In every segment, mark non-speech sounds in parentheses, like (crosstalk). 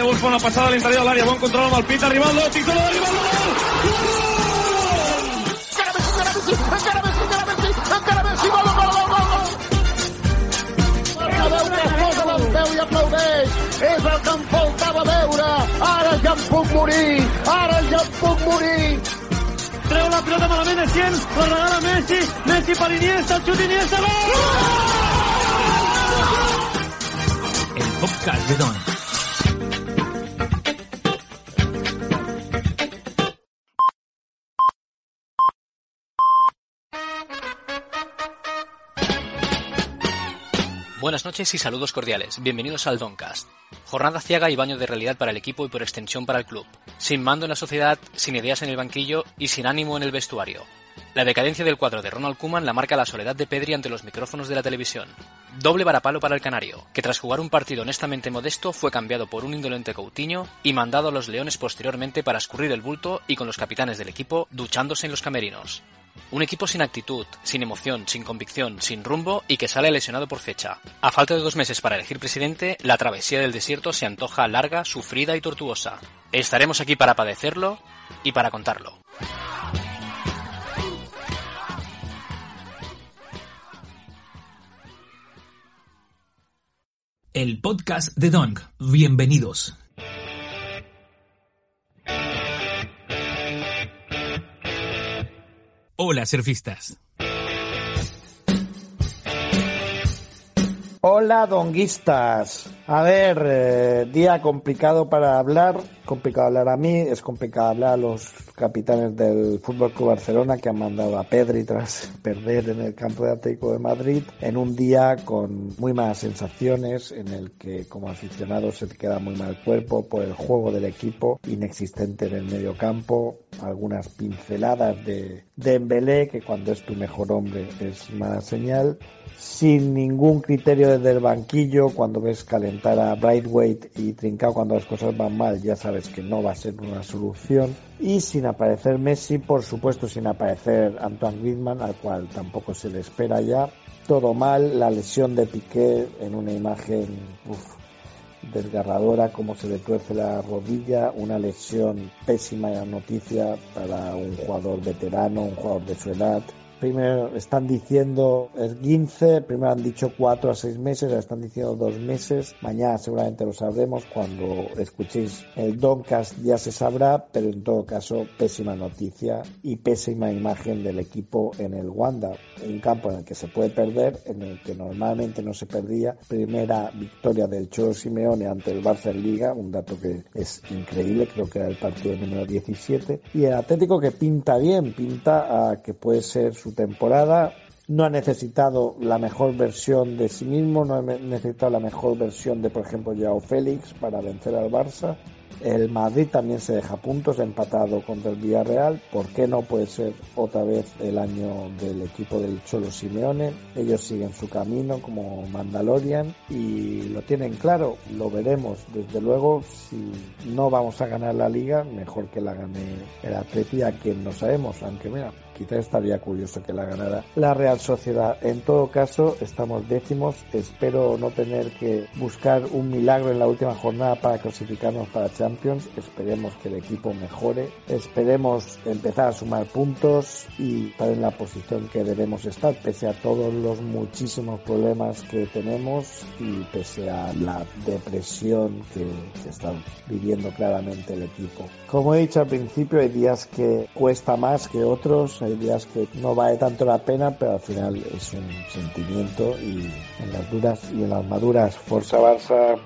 Prende busca una passada a l'interior de l'àrea, bon control amb el pit, Rivaldo, títol de Rivaldo! Encara Messi, encara Messi, encara Messi, encara Messi, encara que es. És el que em faltava veure. Ara ja em puc morir. Ara ja em puc morir. Treu la pilota malament, Essien, la regala Messi, Messi per Iniesta, el xut Iniesta, gol! El podcast de Don. Buenas noches y saludos cordiales. Bienvenidos al Doncast. Jornada ciega y baño de realidad para el equipo y por extensión para el club. Sin mando en la sociedad, sin ideas en el banquillo y sin ánimo en el vestuario. La decadencia del cuadro de Ronald Koeman la marca la soledad de Pedri ante los micrófonos de la televisión. Doble varapalo para el canario, que tras jugar un partido honestamente modesto fue cambiado por un indolente Coutinho y mandado a los Leones posteriormente para escurrir el bulto y con los capitanes del equipo duchándose en los camerinos. Un equipo sin actitud, sin emoción, sin convicción, sin rumbo y que sale lesionado por fecha. A falta de dos meses para elegir presidente, la travesía del desierto se antoja larga, sufrida y tortuosa. Estaremos aquí para padecerlo y para contarlo. El podcast de Dong. Bienvenidos. Hola, surfistas. Hola, donguistas. A ver, eh, día complicado para hablar, complicado hablar a mí, es complicado hablar a los capitanes del Fútbol Club Barcelona que han mandado a Pedri tras (laughs) perder en el campo de Atlético de Madrid en un día con muy malas sensaciones, en el que como aficionado se te queda muy mal cuerpo por el juego del equipo inexistente en el medio campo, algunas pinceladas de Dembélé que cuando es tu mejor hombre es mala señal sin ningún criterio desde el banquillo, cuando ves calentar a Brightweight y Trincao cuando las cosas van mal, ya sabes que no va a ser una solución. Y sin aparecer Messi, por supuesto sin aparecer Antoine Griezmann, al cual tampoco se le espera ya. Todo mal, la lesión de Piqué en una imagen desgarradora, como se le tuerce la rodilla, una lesión pésima noticia para un jugador veterano, un jugador de su edad primero están diciendo el 15, primero han dicho 4 a 6 meses, ahora están diciendo 2 meses. Mañana seguramente lo sabremos, cuando escuchéis el Doncast ya se sabrá, pero en todo caso pésima noticia y pésima imagen del equipo en el Wanda, un campo en el que se puede perder, en el que normalmente no se perdía. Primera victoria del Cholo Simeone ante el Barça en Liga, un dato que es increíble, creo que era el partido número 17. Y el Atlético que pinta bien, pinta a que puede ser su temporada. No ha necesitado la mejor versión de sí mismo, no ha necesitado la mejor versión de, por ejemplo, Joao Félix para vencer al Barça. El Madrid también se deja puntos, empatado contra el Villarreal. ¿Por qué no puede ser otra vez el año del equipo del Cholo Simeone? Ellos siguen su camino como Mandalorian y lo tienen claro. Lo veremos. Desde luego, si no vamos a ganar la liga, mejor que la gane el Atleti, a quien no sabemos. Aunque mira, quizás estaría curioso que la ganara la Real Sociedad. En todo caso, estamos décimos. Espero no tener que buscar un milagro en la última jornada para clasificarnos para Champions. Esperemos que el equipo mejore. Esperemos empezar a sumar puntos y estar en la posición que debemos estar, pese a todos los muchísimos problemas que tenemos y pese a la depresión que, que está viviendo claramente el equipo. Como he dicho al principio, hay días que cuesta más que otros, hay días que no vale tanto la pena, pero al final es un sentimiento y en las duras y en las maduras, Forza Barça.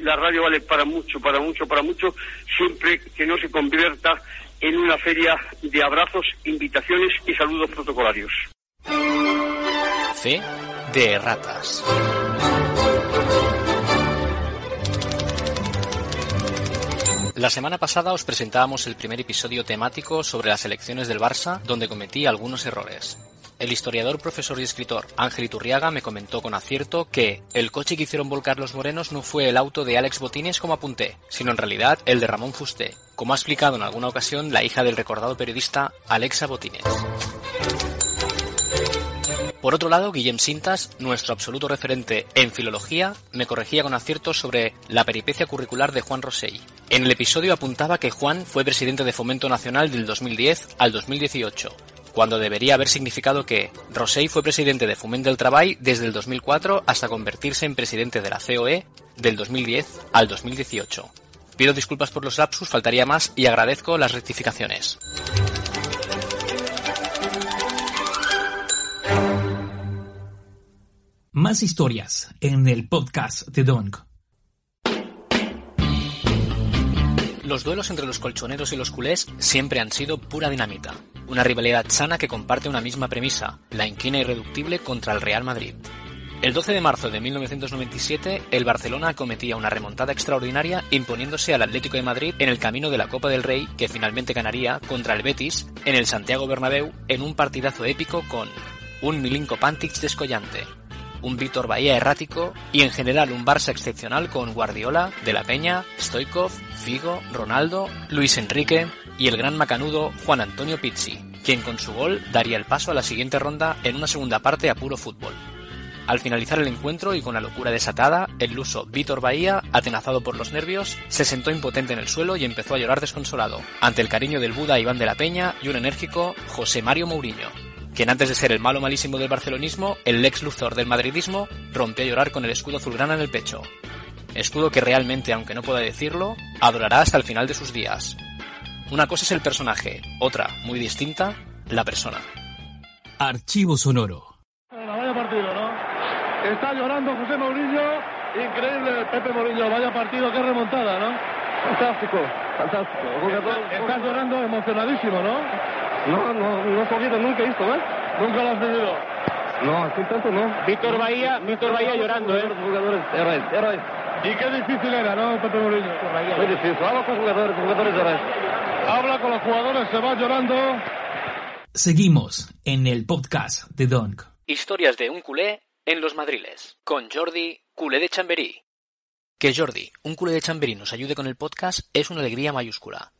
La radio vale para mucho, para mucho, para mucho, siempre que no se convierta en una feria de abrazos, invitaciones y saludos protocolarios. Fe de ratas. La semana pasada os presentábamos el primer episodio temático sobre las elecciones del Barça, donde cometí algunos errores. El historiador, profesor y escritor Ángel Iturriaga me comentó con acierto que el coche que hicieron volcar los morenos no fue el auto de Alex Botines como apunté, sino en realidad el de Ramón Fusté, como ha explicado en alguna ocasión la hija del recordado periodista Alexa Botines. Por otro lado, Guillem Sintas, nuestro absoluto referente en filología, me corregía con aciertos sobre la peripecia curricular de Juan Rosell. En el episodio apuntaba que Juan fue presidente de Fomento Nacional del 2010 al 2018, cuando debería haber significado que Rosell fue presidente de Fomento del Trabajo desde el 2004 hasta convertirse en presidente de la COE del 2010 al 2018. Pido disculpas por los lapsus, faltaría más y agradezco las rectificaciones. Más historias en el podcast de Donk. Los duelos entre los colchoneros y los culés siempre han sido pura dinamita. Una rivalidad sana que comparte una misma premisa, la inquina irreductible contra el Real Madrid. El 12 de marzo de 1997, el Barcelona acometía una remontada extraordinaria imponiéndose al Atlético de Madrid en el camino de la Copa del Rey que finalmente ganaría contra el Betis en el Santiago Bernabéu en un partidazo épico con un Milinko Pantix descollante, un Víctor Bahía errático y en general un Barça excepcional con Guardiola, De la Peña, Stoikov, Figo, Ronaldo, Luis Enrique y el gran macanudo Juan Antonio Pizzi, quien con su gol daría el paso a la siguiente ronda en una segunda parte a puro fútbol. Al finalizar el encuentro y con la locura desatada, el luso Víctor Bahía, atenazado por los nervios, se sentó impotente en el suelo y empezó a llorar desconsolado, ante el cariño del Buda Iván de la Peña y un enérgico José Mario Mourinho, quien antes de ser el malo malísimo del barcelonismo, el Lex Luthor del madridismo, rompió a llorar con el escudo azulgrana en el pecho. Escudo que realmente, aunque no pueda decirlo, adorará hasta el final de sus días. Una cosa es el personaje, otra, muy distinta, la persona. Archivo sonoro. Vaya partido, ¿no? Está llorando José Mourinho. Increíble Pepe Mourinho. Vaya partido, qué remontada, ¿no? Fantástico, fantástico. Estás llorando emocionadísimo, ¿no? No, no, no he cogido nunca esto, ¿eh? Nunca lo has vivido. No, así tanto no. Víctor Bahía, Víctor Bahía llorando, ¿eh? Jugadores, héroes, héroes. Y qué difícil era, ¿no, Pepe Mourinho? Muy difícil. Habla con jugadores, jugadores héroes. Habla con los jugadores, se va llorando. Seguimos en el podcast de Donk. Historias de un culé en los madriles, con Jordi, culé de Chamberí. Que Jordi, un culé de Chamberí, nos ayude con el podcast es una alegría mayúscula.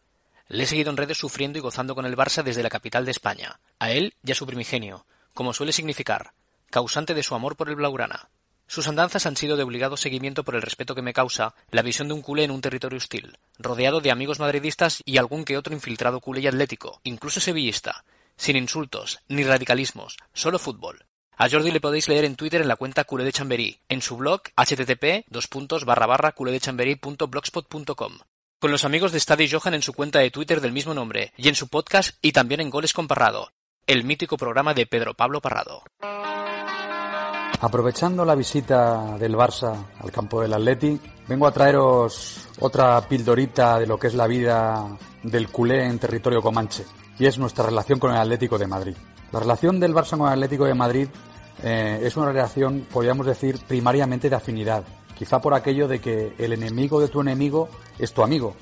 Le he seguido en redes sufriendo y gozando con el Barça desde la capital de España, a él y a su primigenio, como suele significar, causante de su amor por el Blaugrana. Sus andanzas han sido de obligado seguimiento por el respeto que me causa la visión de un culé en un territorio hostil, rodeado de amigos madridistas y algún que otro infiltrado culé y atlético, incluso sevillista, sin insultos, ni radicalismos, solo fútbol. A Jordi le podéis leer en Twitter en la cuenta culé de Chamberí, en su blog http blogspot.com con los amigos de Stadi Johan en su cuenta de Twitter del mismo nombre y en su podcast y también en Goles con Parrado, el mítico programa de Pedro Pablo Parrado. Aprovechando la visita del Barça al campo del Atleti, vengo a traeros otra pildorita de lo que es la vida del culé en territorio comanche, y es nuestra relación con el Atlético de Madrid. La relación del Barça con el Atlético de Madrid eh, es una relación, podríamos decir, primariamente de afinidad, quizá por aquello de que el enemigo de tu enemigo es tu amigo.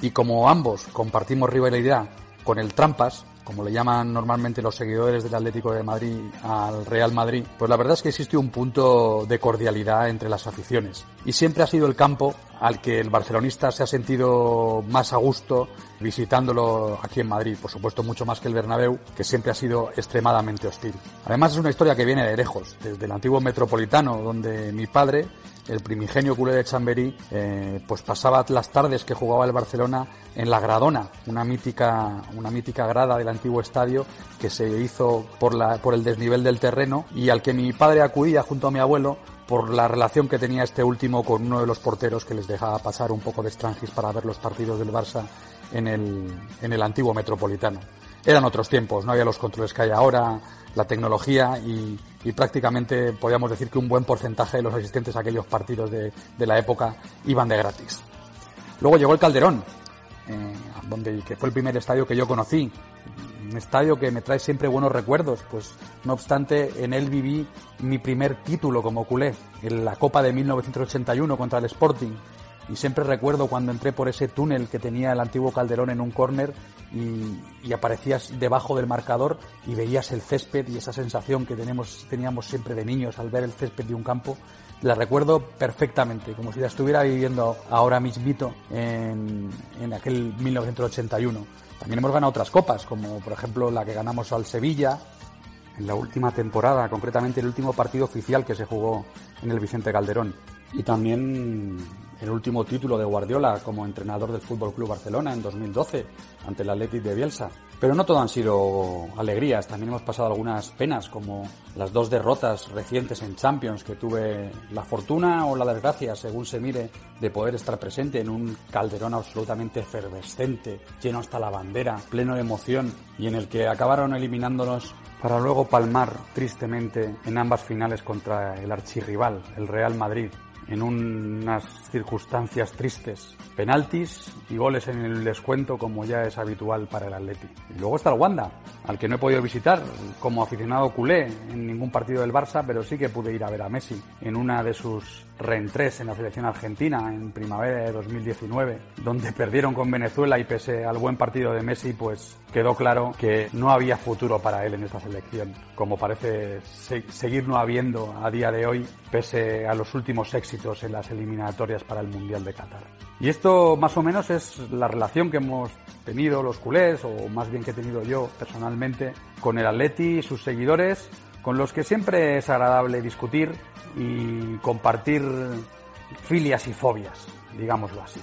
Y como ambos compartimos rivalidad con el Trampas, como le llaman normalmente los seguidores del Atlético de Madrid al Real Madrid, pues la verdad es que existe un punto de cordialidad entre las aficiones. Y siempre ha sido el campo al que el barcelonista se ha sentido más a gusto visitándolo aquí en Madrid, por supuesto mucho más que el Bernabéu, que siempre ha sido extremadamente hostil. Además es una historia que viene de lejos, desde el antiguo metropolitano, donde mi padre el primigenio culé de Chamberí, eh, pues pasaba las tardes que jugaba el Barcelona en la Gradona, una mítica, una mítica grada del antiguo estadio que se hizo por, la, por el desnivel del terreno y al que mi padre acudía junto a mi abuelo por la relación que tenía este último con uno de los porteros que les dejaba pasar un poco de extranjis para ver los partidos del Barça en el, en el antiguo metropolitano. Eran otros tiempos, no había los controles que hay ahora, la tecnología y, prácticamente podríamos decir que un buen porcentaje de los asistentes a aquellos partidos de, la época iban de gratis. Luego llegó el Calderón, eh, donde, que fue el primer estadio que yo conocí, un estadio que me trae siempre buenos recuerdos, pues no obstante en él viví mi primer título como culé, en la Copa de 1981 contra el Sporting, Y siempre recuerdo cuando entré por ese túnel que tenía el antiguo Calderón en un córner y, aparecías debajo del marcador y veías el césped y esa sensación que tenemos, teníamos siempre de niños al ver el césped de un campo la recuerdo perfectamente, como si la estuviera viviendo ahora mismito en, en aquel 1981. También hemos ganado otras copas, como por ejemplo la que ganamos al Sevilla en la última temporada, concretamente el último partido oficial que se jugó en el Vicente Calderón. Y también el último título de Guardiola como entrenador del Fútbol Club Barcelona en 2012 ante el Athletic de Bielsa. Pero no todo han sido alegrías, también hemos pasado algunas penas como las dos derrotas recientes en Champions que tuve la fortuna o la desgracia, según se mire, de poder estar presente en un calderón absolutamente efervescente, lleno hasta la bandera, pleno de emoción y en el que acabaron eliminándonos para luego palmar tristemente en ambas finales contra el archirrival, el Real Madrid, en unas circunstancias tristes. Penaltis y goles en el descuento como ya es habitual para el Atleti. Y luego está el Wanda, al que no he podido visitar como aficionado culé en ningún partido del Barça, pero sí que pude ir a ver a Messi en una de sus reentrés en la selección argentina en primavera de 2019, donde perdieron con Venezuela y pese al buen partido de Messi, pues quedó claro que no había futuro para él en esta selección, como parece seguir no habiendo a día de hoy, pese a los últimos éxitos en las eliminatorias para el Mundial de Qatar. Y esto más o menos es la relación que hemos tenido los culés, o más bien que he tenido yo personalmente, con el Atleti y sus seguidores, con los que siempre es agradable discutir y compartir filias y fobias, digámoslo así.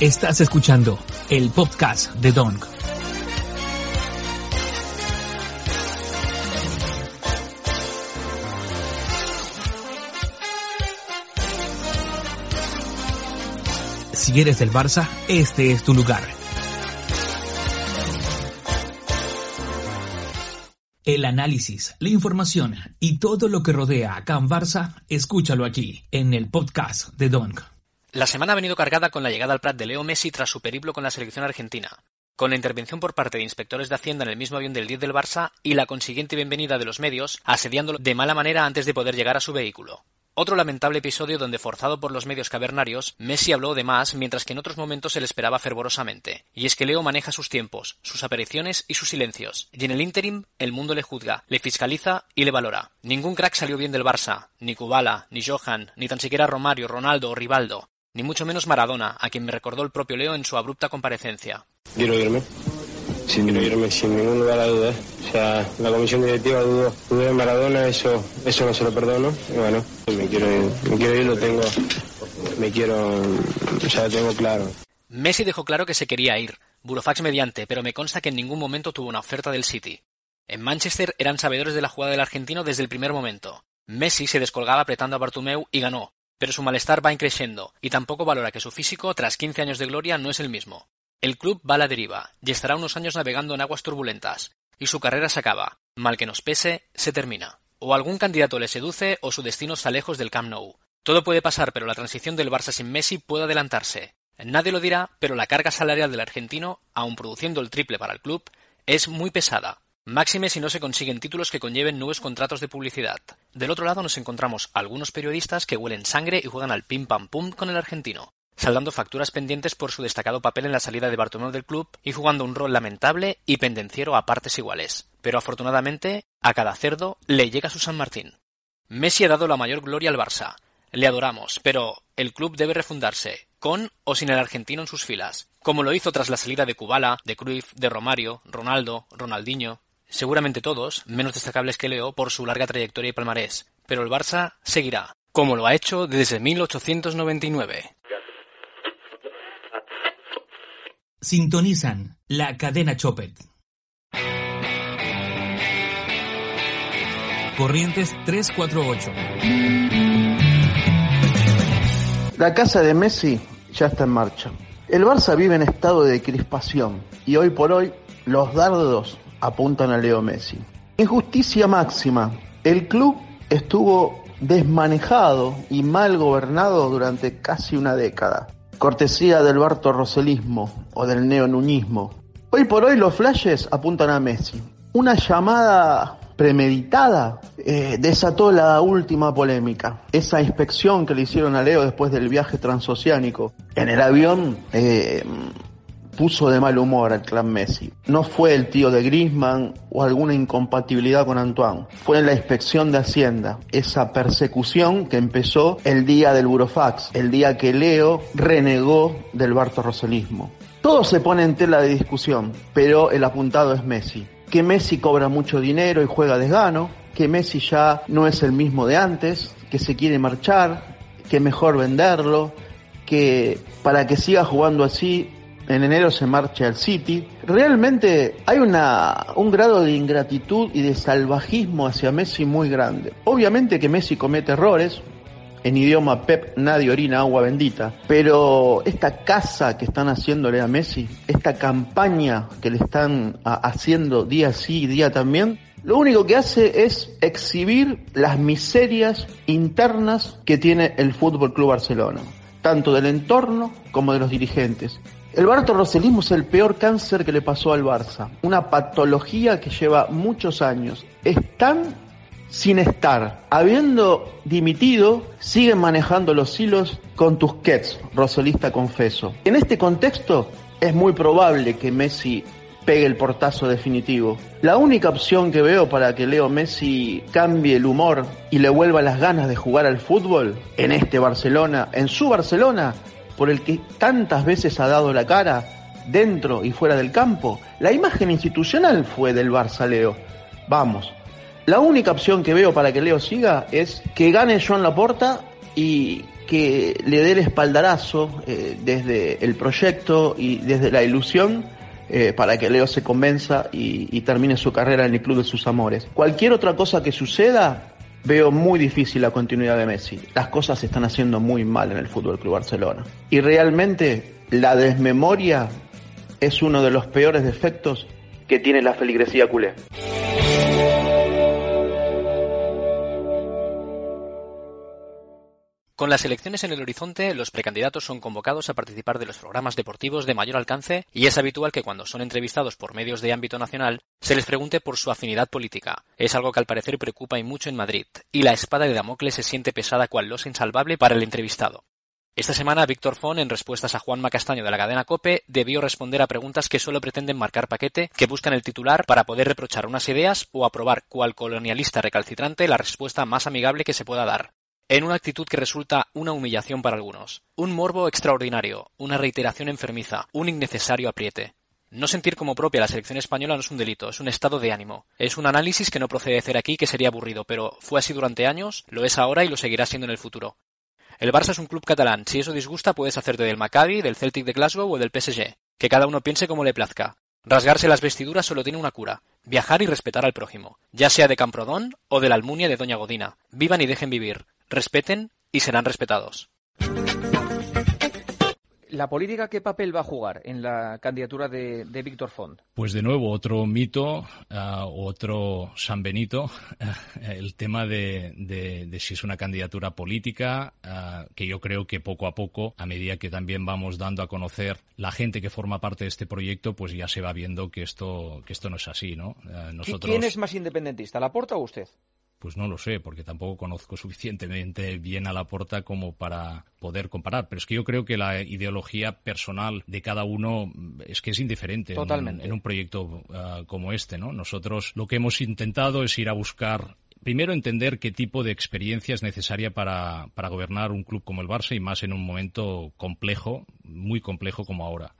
Estás escuchando el podcast de Donk. Si eres del Barça, este es tu lugar. El análisis, la información y todo lo que rodea a Can Barça, escúchalo aquí, en el podcast de Donk. La semana ha venido cargada con la llegada al Prat de Leo Messi tras su periplo con la selección argentina, con la intervención por parte de inspectores de Hacienda en el mismo avión del 10 del Barça y la consiguiente bienvenida de los medios, asediándolo de mala manera antes de poder llegar a su vehículo. Otro lamentable episodio donde, forzado por los medios cavernarios, Messi habló de más mientras que en otros momentos se le esperaba fervorosamente. Y es que Leo maneja sus tiempos, sus apariciones y sus silencios. Y en el interim, el mundo le juzga, le fiscaliza y le valora. Ningún crack salió bien del Barça, ni Kubala, ni Johan, ni tan siquiera Romario, Ronaldo o Rivaldo ni mucho menos Maradona, a quien me recordó el propio Leo en su abrupta comparecencia. Quiero sin irme sin ningún lugar a dudas. O sea, la comisión directiva dudó, dudó de Maradona, eso, eso no se lo perdono. Y bueno, me quiero ir, me quiero ir, lo tengo, me quiero, o sea, lo tengo claro. Messi dejó claro que se quería ir, burofax mediante, pero me consta que en ningún momento tuvo una oferta del City. En Manchester eran sabedores de la jugada del argentino desde el primer momento. Messi se descolgaba apretando a Bartumeu y ganó, pero su malestar va increciendo y tampoco valora que su físico, tras 15 años de gloria, no es el mismo. El club va a la deriva y estará unos años navegando en aguas turbulentas, y su carrera se acaba. Mal que nos pese, se termina. O algún candidato le seduce o su destino está lejos del Camp Nou. Todo puede pasar, pero la transición del Barça sin Messi puede adelantarse. Nadie lo dirá, pero la carga salarial del argentino, aun produciendo el triple para el club, es muy pesada, Máxime si no se consiguen títulos que conlleven nuevos contratos de publicidad. Del otro lado nos encontramos algunos periodistas que huelen sangre y juegan al pim pam pum con el argentino, saldando facturas pendientes por su destacado papel en la salida de Bartomeu del club y jugando un rol lamentable y pendenciero a partes iguales. Pero afortunadamente, a cada cerdo le llega su San Martín. Messi ha dado la mayor gloria al Barça. Le adoramos, pero el club debe refundarse, con o sin el argentino en sus filas, como lo hizo tras la salida de Kubala, de Cruyff, de Romario, Ronaldo, Ronaldinho, seguramente todos, menos destacables que Leo por su larga trayectoria y palmarés, pero el Barça seguirá, como lo ha hecho desde 1899. Sintonizan la cadena Chopet. Corrientes 348. La casa de Messi ya está en marcha. El Barça vive en estado de crispación y hoy por hoy los dardos apuntan a Leo Messi. Injusticia máxima. El club estuvo desmanejado y mal gobernado durante casi una década. Cortesía del Barto Roselismo o del neonuñismo. Hoy por hoy los flashes apuntan a Messi. Una llamada premeditada eh, desató la última polémica. Esa inspección que le hicieron a Leo después del viaje transoceánico en el avión eh, puso de mal humor al clan Messi. No fue el tío de Griezmann o alguna incompatibilidad con Antoine. Fue la inspección de Hacienda, esa persecución que empezó el día del Burofax, el día que Leo renegó del Barto Roselismo. Todo se pone en tela de discusión, pero el apuntado es Messi. Que Messi cobra mucho dinero y juega desgano, que Messi ya no es el mismo de antes, que se quiere marchar, que mejor venderlo, que para que siga jugando así en enero se marcha al City. Realmente hay una, un grado de ingratitud y de salvajismo hacia Messi muy grande. Obviamente que Messi comete errores, en idioma Pep nadie orina agua bendita, pero esta casa que están haciéndole a Messi, esta campaña que le están haciendo día sí y día también, lo único que hace es exhibir las miserias internas que tiene el Fútbol Club Barcelona, tanto del entorno como de los dirigentes. El Roselismo es el peor cáncer que le pasó al Barça, una patología que lleva muchos años. Están sin estar. Habiendo dimitido, siguen manejando los hilos con Tusquets, Roselista confeso. En este contexto, es muy probable que Messi pegue el portazo definitivo. La única opción que veo para que Leo Messi cambie el humor y le vuelva las ganas de jugar al fútbol en este Barcelona, en su Barcelona, por el que tantas veces ha dado la cara, dentro y fuera del campo, la imagen institucional fue del Barça Leo. Vamos. La única opción que veo para que Leo siga es que gane Joan Laporta y que le dé el espaldarazo eh, desde el proyecto y desde la ilusión eh, para que Leo se convenza y, y termine su carrera en el club de sus amores. Cualquier otra cosa que suceda Veo muy difícil la continuidad de Messi. Las cosas se están haciendo muy mal en el Fútbol Club Barcelona. Y realmente la desmemoria es uno de los peores defectos que tiene la feligresía culé. Con las elecciones en el horizonte, los precandidatos son convocados a participar de los programas deportivos de mayor alcance y es habitual que cuando son entrevistados por medios de ámbito nacional se les pregunte por su afinidad política. Es algo que al parecer preocupa y mucho en Madrid, y la espada de Damocles se siente pesada cual losa insalvable para el entrevistado. Esta semana, Víctor Fon, en respuestas a Juan Macastaño de la cadena COPE, debió responder a preguntas que solo pretenden marcar paquete, que buscan el titular para poder reprochar unas ideas o aprobar cual colonialista recalcitrante la respuesta más amigable que se pueda dar en una actitud que resulta una humillación para algunos. Un morbo extraordinario, una reiteración enfermiza, un innecesario apriete. No sentir como propia la selección española no es un delito, es un estado de ánimo. Es un análisis que no procede de hacer aquí que sería aburrido, pero fue así durante años, lo es ahora y lo seguirá siendo en el futuro. El Barça es un club catalán, si eso disgusta puedes hacerte del Maccabi, del Celtic de Glasgow o del PSG, que cada uno piense como le plazca. Rasgarse las vestiduras solo tiene una cura, viajar y respetar al prójimo, ya sea de Camprodón o de la Almunia de Doña Godina. Vivan y dejen vivir respeten y serán respetados. ¿La política qué papel va a jugar en la candidatura de, Víctor Font? Pues de nuevo, otro mito, ah, otro San Benito, (laughs) el tema de, si es una candidatura política, ah, que yo creo que poco a poco, a medida que también vamos dando a conocer la gente que forma parte de este proyecto, pues ya se va viendo que esto, que esto no es así, ¿no? Ah, nosotros... ¿Quién es más independentista, la Porta o usted? Pues no lo sé, porque tampoco conozco suficientemente bien a la porta como para poder comparar. Pero es que yo creo que la ideología personal de cada uno es que es indiferente En, un proyecto ah, como este, ¿no? Nosotros lo que hemos intentado es ir a buscar primero entender qué tipo de experiencia es necesaria para, para gobernar un club como el Barça y más en un momento complejo, muy complejo como ahora.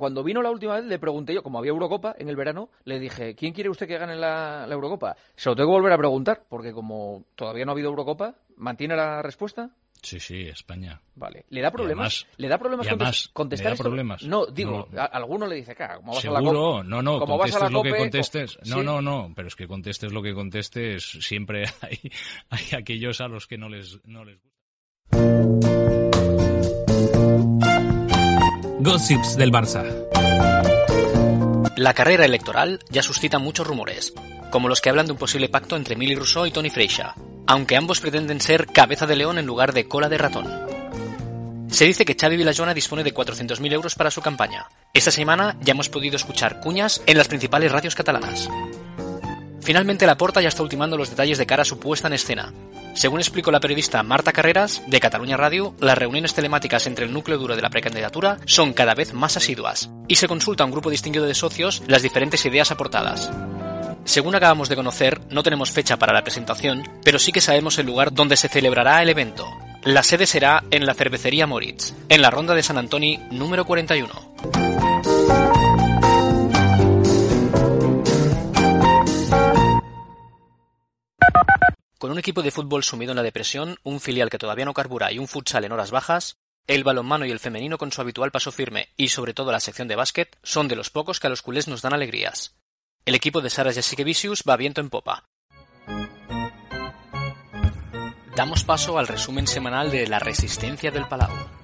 Cuando vino la última vez le pregunté yo, como había Eurocopa en el verano, le dije, ¿quién quiere usted que gane la, Eurocopa? Se lo tengo que volver a preguntar, porque como todavía no ha habido Eurocopa, ¿mantiene la respuesta? Sí, sí, España. Vale. ¿Le da problemas? ¿Le da problemas contestar ¿le da problemas? No, digo, a, alguno le dice, claro, como vas a la Seguro, no, no, contestes lo que contestes. No, no, no, pero es que contestes lo que contestes, siempre (laughs) hay, hay aquellos a los que no les, no les gusta. Gossips del Barça. La carrera electoral ya suscita muchos rumores, como los que hablan de un posible pacto entre Milly Rousseau y Tony Freixa, aunque ambos pretenden ser cabeza de león en lugar de cola de ratón. Se dice que Xavi Vilajona dispone de 400.000 euros para su campaña. Esta semana ya hemos podido escuchar cuñas en las principales radios catalanas. Finalmente la Porta ya está ultimando los detalles de cara a su puesta en escena. Según explicó la periodista Marta Carreras, de Cataluña Radio, las reuniones telemáticas entre el núcleo duro de la precandidatura son cada vez más asiduas, y se consulta a un grupo distinguido de socios las diferentes ideas aportadas. Según acabamos de conocer, no tenemos fecha para la presentación, pero sí que sabemos el lugar donde se celebrará el evento. La sede será en la cervecería Moritz, en la ronda de San Antoni número 41. Con un equipo de fútbol sumido en la depresión, un filial que todavía no carbura y un futsal en horas bajas, el balonmano y el femenino con su habitual paso firme y sobre todo la sección de básquet son de los pocos que a los culés nos dan alegrías. El equipo de Sara Vicius va viento en popa. Damos paso al resumen semanal de La Resistencia del Palau.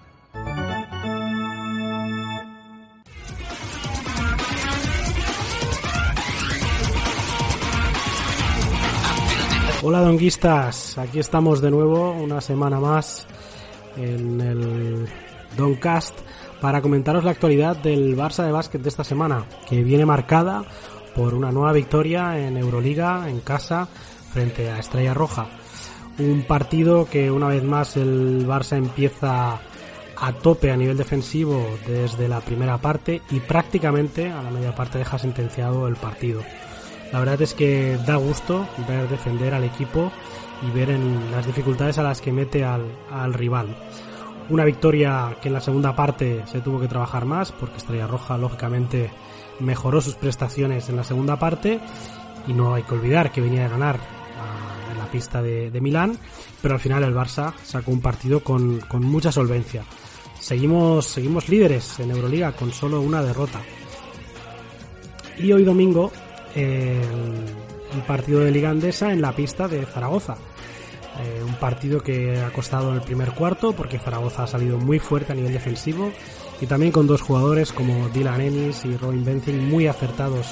Hola donguistas, aquí estamos de nuevo una semana más en el Doncast para comentaros la actualidad del Barça de básquet de esta semana, que viene marcada por una nueva victoria en Euroliga en casa frente a Estrella Roja. Un partido que una vez más el Barça empieza a tope a nivel defensivo desde la primera parte y prácticamente a la media parte deja sentenciado el partido. La verdad es que da gusto ver defender al equipo y ver en las dificultades a las que mete al, rival. Una victoria que en la segunda parte se tuvo que trabajar más porque Estrella Roja lógicamente mejoró sus prestaciones en la segunda parte y no hay que olvidar que venía de ganar en la pista de, Milán, pero al final el Barça sacó un partido con, con mucha solvencia. Seguimos, seguimos líderes en Euroliga con solo una derrota. Y hoy domingo el, partido de Liga Andesa en la pista de Zaragoza. Eh, un partido que ha costado el primer cuarto porque Zaragoza ha salido muy fuerte a nivel defensivo y también con dos jugadores como Dylan Ennis y Robin Benzing muy acertados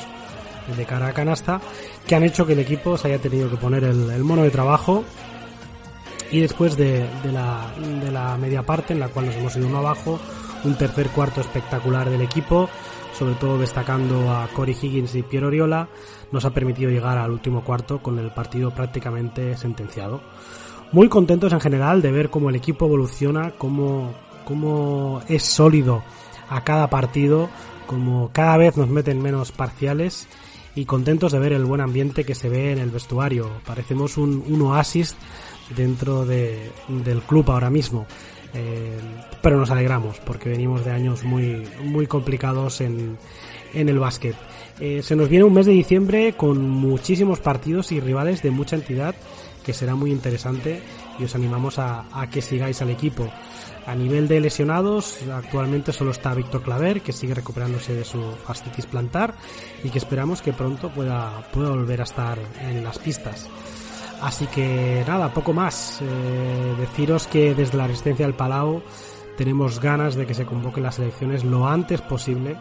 de cara a canasta que han hecho que el equipo se haya tenido que poner el, mono de trabajo y después de, la, de la media parte en la cual nos hemos ido uno abajo un tercer cuarto espectacular del equipo sobre todo destacando a Corey Higgins y Piero Oriola, nos ha permitido llegar al último cuarto con el partido prácticamente sentenciado. Muy contentos en general de ver cómo el equipo evoluciona, cómo, cómo es sólido a cada partido, como cada vez nos meten menos parciales y contentos de ver el buen ambiente que se ve en el vestuario. Parecemos un, un oasis dentro de, del club ahora mismo. Eh, pero nos alegramos porque venimos de años muy, muy complicados en, en el básquet. Eh, se nos viene un mes de diciembre con muchísimos partidos y rivales de mucha entidad que será muy interesante y os animamos a, a que sigáis al equipo. A nivel de lesionados, actualmente solo está Víctor Claver, que sigue recuperándose de su fascitis plantar y que esperamos que pronto pueda, pueda volver a estar en las pistas. Así que nada, poco más. Eh, deciros que desde la resistencia del Palau tenemos ganas de que se convoquen las elecciones lo antes posible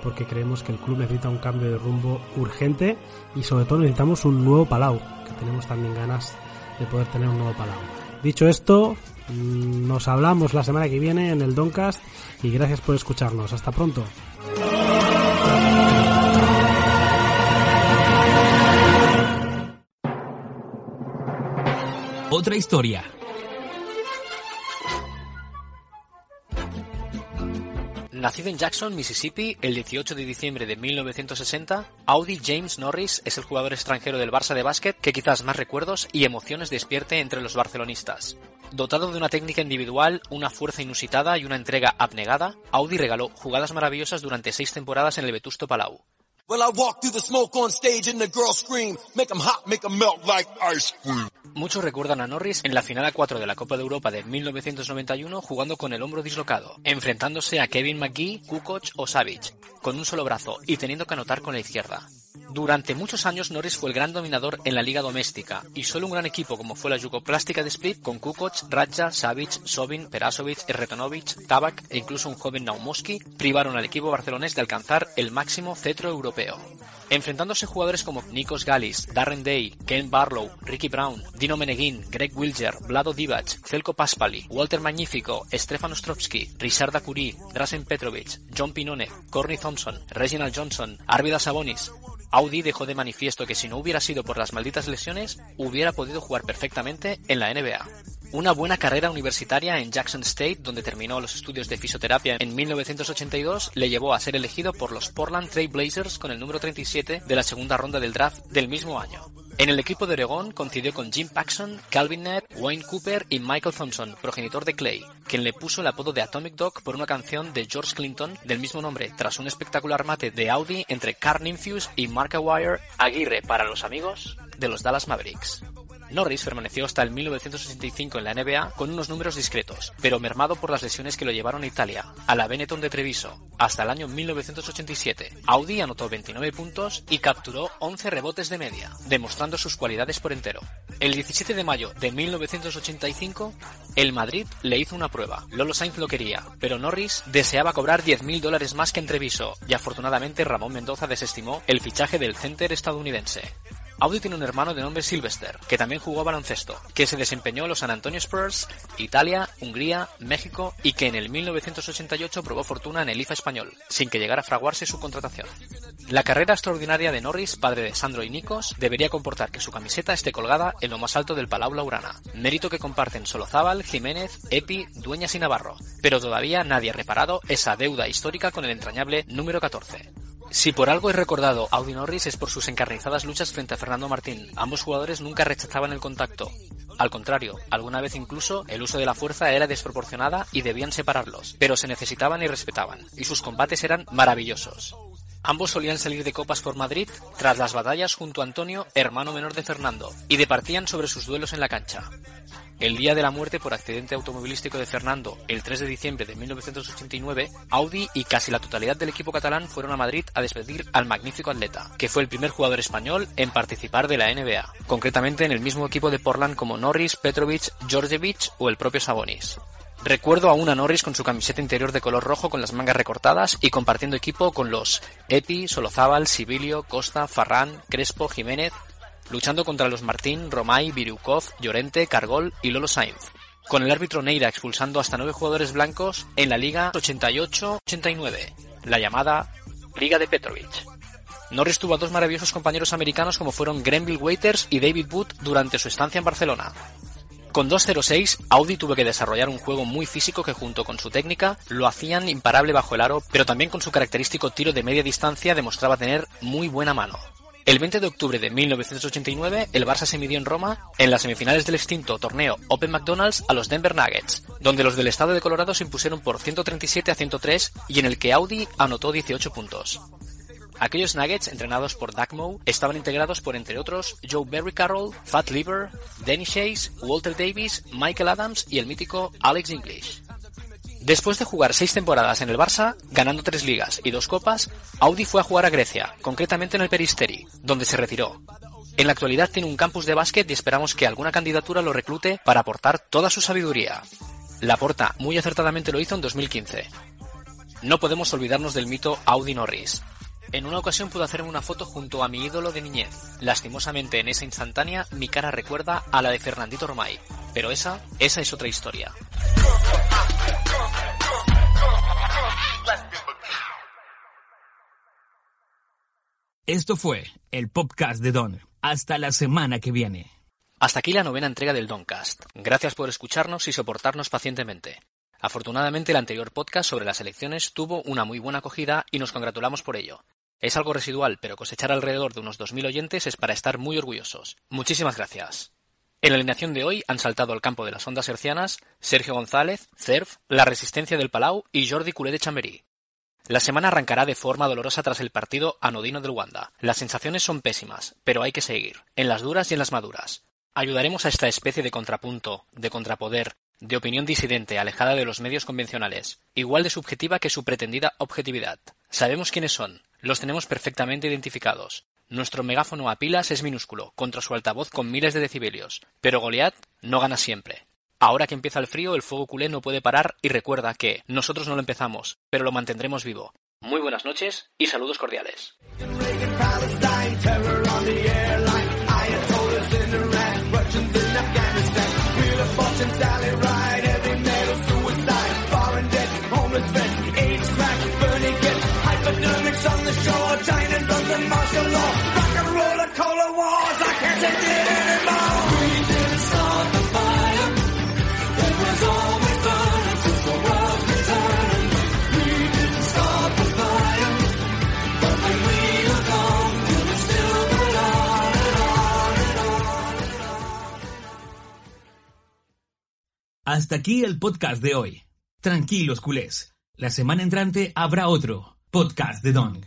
porque creemos que el club necesita un cambio de rumbo urgente y sobre todo necesitamos un nuevo Palau, que tenemos también ganas de poder tener un nuevo Palau. Dicho esto, mm, nos hablamos la semana que viene en el Doncast y gracias por escucharnos. Hasta pronto. Otra historia. Nacido en Jackson, Mississippi, el 18 de diciembre de 1960, Audi James Norris es el jugador extranjero del Barça de básquet que quizás más recuerdos y emociones despierte entre los barcelonistas. Dotado de una técnica individual, una fuerza inusitada y una entrega abnegada, Audi regaló jugadas maravillosas durante seis temporadas en el Vetusto Palau. Muchos recuerdan a Norris en la final a 4 de la Copa de Europa de 1991 jugando con el hombro dislocado, enfrentándose a Kevin McGee, Kukoc o Savic, con un solo brazo y teniendo que anotar con la izquierda. Durante muchos años Norris fue el gran dominador en la liga doméstica y solo un gran equipo como fue la Yugoplástica de Split con Kukoc, Radja, Savic, Sobin, Perasovic, Erretonovic, Tabak e incluso un joven Naumoski privaron al equipo barcelonés de alcanzar el máximo cetro europeo. enfrentándose jugadores como Nikos Galis, Darren Day, Ken Barlow, Ricky Brown, Dino Meneghin, Greg Wilger, Vlado Divac, Celko Paspali, Walter Magnifico, Stefan Ostrovsky, Richard Curie, Drasen Petrovic, John Pinone, Corny Thompson, Reginald Johnson, Arvida Sabonis, Audi dejó de manifiesto que si no hubiera sido por las malditas lesiones, hubiera podido jugar perfectamente en la NBA. Una buena carrera universitaria en Jackson State, donde terminó los estudios de fisioterapia en 1982, le llevó a ser elegido por los Portland Trail Blazers con el número 37 de la segunda ronda del draft del mismo año. En el equipo de Oregón coincidió con Jim Paxson, Calvin Nett, Wayne Cooper y Michael Thompson, progenitor de Clay, quien le puso el apodo de Atomic Dog por una canción de George Clinton del mismo nombre, tras un espectacular mate de Audi entre Carl Infuse y Mark Aguirre, Aguirre para los amigos de los Dallas Mavericks. Norris permaneció hasta el 1985 en la NBA con unos números discretos, pero mermado por las lesiones que lo llevaron a Italia, a la Benetton de Treviso, hasta el año 1987. Audi anotó 29 puntos y capturó 11 rebotes de media, demostrando sus cualidades por entero. El 17 de mayo de 1985, el Madrid le hizo una prueba. Lolo Sainz lo quería, pero Norris deseaba cobrar 10.000 dólares más que en Treviso, y afortunadamente Ramón Mendoza desestimó el fichaje del center estadounidense. Audi tiene un hermano de nombre Sylvester, que también jugó baloncesto, que se desempeñó en los San Antonio Spurs, Italia, Hungría, México y que en el 1988 probó fortuna en el IFA español, sin que llegara a fraguarse su contratación. La carrera extraordinaria de Norris, padre de Sandro y Nikos, debería comportar que su camiseta esté colgada en lo más alto del Palau Laurana, mérito que comparten Solozábal, Jiménez, Epi, Dueñas y Navarro, pero todavía nadie ha reparado esa deuda histórica con el entrañable número 14. Si por algo es recordado Audi Norris es por sus encarnizadas luchas frente a Fernando Martín. Ambos jugadores nunca rechazaban el contacto. Al contrario, alguna vez incluso el uso de la fuerza era desproporcionada y debían separarlos, pero se necesitaban y respetaban, y sus combates eran maravillosos. Ambos solían salir de copas por Madrid tras las batallas junto a Antonio, hermano menor de Fernando, y departían sobre sus duelos en la cancha. El día de la muerte por accidente automovilístico de Fernando, el 3 de diciembre de 1989, Audi y casi la totalidad del equipo catalán fueron a Madrid a despedir al magnífico atleta, que fue el primer jugador español en participar de la NBA, concretamente en el mismo equipo de Portland como Norris, Petrovic, Georgievich o el propio Sabonis. Recuerdo a una Norris con su camiseta interior de color rojo con las mangas recortadas y compartiendo equipo con los Epi, Solozábal, Sibilio, Costa, Farrán, Crespo, Jiménez, luchando contra los Martín, Romay, Virukov, Llorente, Cargol y Lolo Sainz, con el árbitro Neira expulsando hasta nueve jugadores blancos en la Liga 88-89, la llamada Liga de Petrovic. Norris tuvo a dos maravillosos compañeros americanos como fueron Grenville Waiters y David Wood durante su estancia en Barcelona. Con 2.06, Audi tuvo que desarrollar un juego muy físico que junto con su técnica lo hacían imparable bajo el aro, pero también con su característico tiro de media distancia demostraba tener muy buena mano. El 20 de octubre de 1989, el Barça se midió en Roma en las semifinales del extinto torneo Open McDonald's a los Denver Nuggets, donde los del estado de Colorado se impusieron por 137 a 103 y en el que Audi anotó 18 puntos. Aquellos Nuggets, entrenados por Doug estaban integrados por, entre otros, Joe Berry Carroll, Fat Lever, Danny Chase, Walter Davis, Michael Adams y el mítico Alex English. Después de jugar seis temporadas en el Barça, ganando tres ligas y dos copas, Audi fue a jugar a Grecia, concretamente en el Peristeri, donde se retiró. En la actualidad tiene un campus de básquet y esperamos que alguna candidatura lo reclute para aportar toda su sabiduría. Laporta muy acertadamente lo hizo en 2015. No podemos olvidarnos del mito Audi Norris. En una ocasión pude hacerme una foto junto a mi ídolo de niñez. Lastimosamente en esa instantánea mi cara recuerda a la de Fernandito Romay. Pero esa, esa es otra historia. Esto fue el podcast de Don. Hasta la semana que viene. Hasta aquí la novena entrega del Doncast. Gracias por escucharnos y soportarnos pacientemente. Afortunadamente el anterior podcast sobre las elecciones tuvo una muy buena acogida y nos congratulamos por ello. Es algo residual, pero cosechar alrededor de unos 2.000 oyentes es para estar muy orgullosos. Muchísimas gracias. En la alineación de hoy han saltado al campo de las ondas hercianas Sergio González, Cerf, La Resistencia del Palau y Jordi Culé de Chamberí. La semana arrancará de forma dolorosa tras el partido anodino del Wanda. Las sensaciones son pésimas, pero hay que seguir, en las duras y en las maduras. Ayudaremos a esta especie de contrapunto, de contrapoder, de opinión disidente alejada de los medios convencionales, igual de subjetiva que su pretendida objetividad. Sabemos quiénes son, los tenemos perfectamente identificados. Nuestro megáfono a pilas es minúsculo, contra su altavoz con miles de decibelios, pero Goliath no gana siempre. Ahora que empieza el frío, el fuego culé no puede parar y recuerda que nosotros no lo empezamos, pero lo mantendremos vivo. Muy buenas noches y saludos cordiales. Hasta aquí el podcast de hoy. Tranquilos, culés. La semana entrante habrá otro podcast de Don.